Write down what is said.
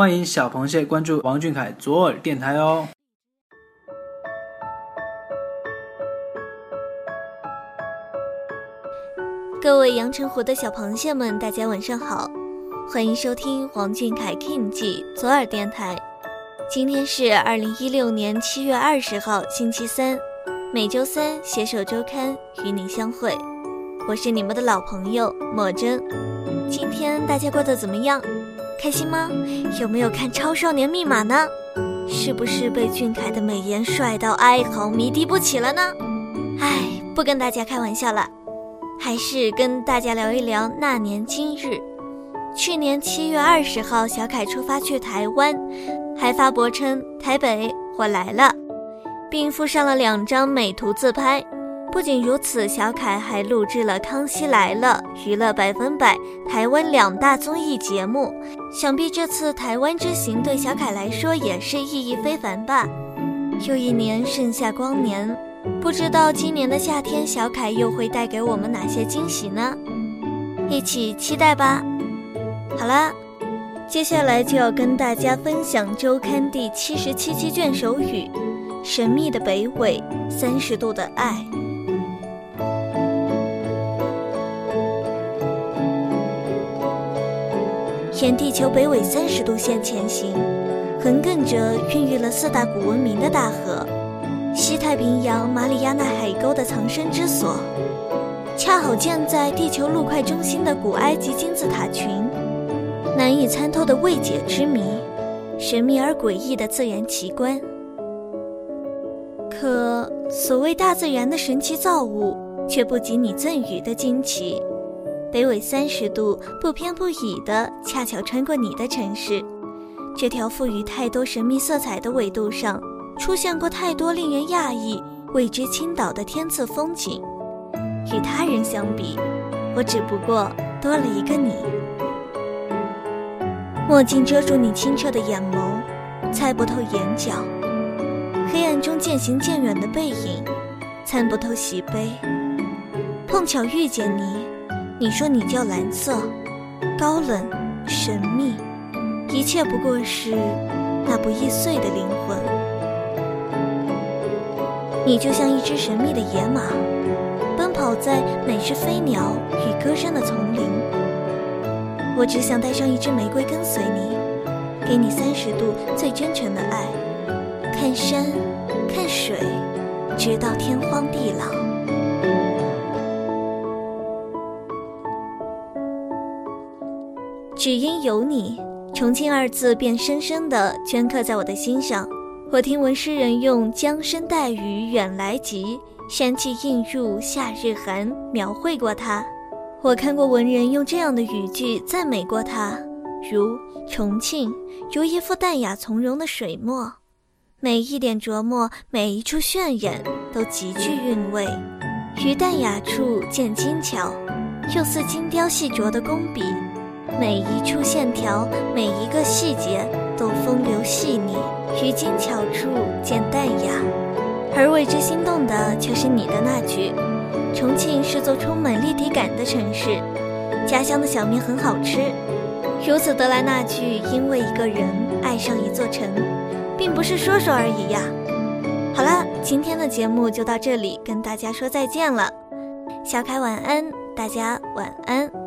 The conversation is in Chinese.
欢迎小螃蟹关注王俊凯左耳电台哦。各位阳澄湖的小螃蟹们，大家晚上好，欢迎收听王俊凯 King 记左耳电台。今天是二零一六年七月二十号，星期三，每周三携手周刊与你相会。我是你们的老朋友莫真。今天大家过得怎么样？开心吗？有没有看《超少年密码》呢？是不是被俊凯的美颜帅到哀嚎迷弟不起了呢？唉，不跟大家开玩笑了。还是跟大家聊一聊那年今日。去年七月二十号，小凯出发去台湾，还发博称“台北，我来了”，并附上了两张美图自拍。不仅如此，小凯还录制了《康熙来了》《娱乐百分百》台湾两大综艺节目。想必这次台湾之行对小凯来说也是意义非凡吧。又一年盛夏光年。不知道今年的夏天，小凯又会带给我们哪些惊喜呢？一起期待吧。好啦，接下来就要跟大家分享周刊第七十七期卷首语：神秘的北纬三十度的爱。沿地球北纬三十度线前行，横亘着孕育了四大古文明的大河。西太平洋马里亚纳海沟的藏身之所，恰好建在地球陆块中心的古埃及金字塔群，难以参透的未解之谜，神秘而诡异的自然奇观。可所谓大自然的神奇造物，却不及你赠予的惊奇。北纬三十度，不偏不倚的恰巧穿过你的城市，这条赋予太多神秘色彩的纬度上。出现过太多令人讶异、为之倾倒的天赐风景，与他人相比，我只不过多了一个你。墨镜遮住你清澈的眼眸，猜不透眼角；黑暗中渐行渐远的背影，参不透喜悲。碰巧遇见你，你说你叫蓝色，高冷神秘，一切不过是那不易碎的灵魂。你就像一只神秘的野马，奔跑在每只飞鸟与歌声的丛林。我只想带上一支玫瑰跟随你，给你三十度最真诚的爱，看山，看水，直到天荒地老。只因有你，重庆二字便深深地镌刻在我的心上。我听闻诗人用“江声带雨远来急，山气映入夏日寒”描绘过它；我看过文人用这样的语句赞美过它，如重庆如一幅淡雅从容的水墨，每一点琢磨，每一处渲染都极具韵味。于淡雅处见精巧，又似精雕细琢的工笔，每一处线条，每一个细节都风流细腻。于精巧处见淡雅，而为之心动的却是你的那句：“重庆是座充满立体感的城市，家乡的小面很好吃。”由此得来那句“因为一个人爱上一座城”，并不是说说而已呀。好了，今天的节目就到这里，跟大家说再见了。小凯晚安，大家晚安。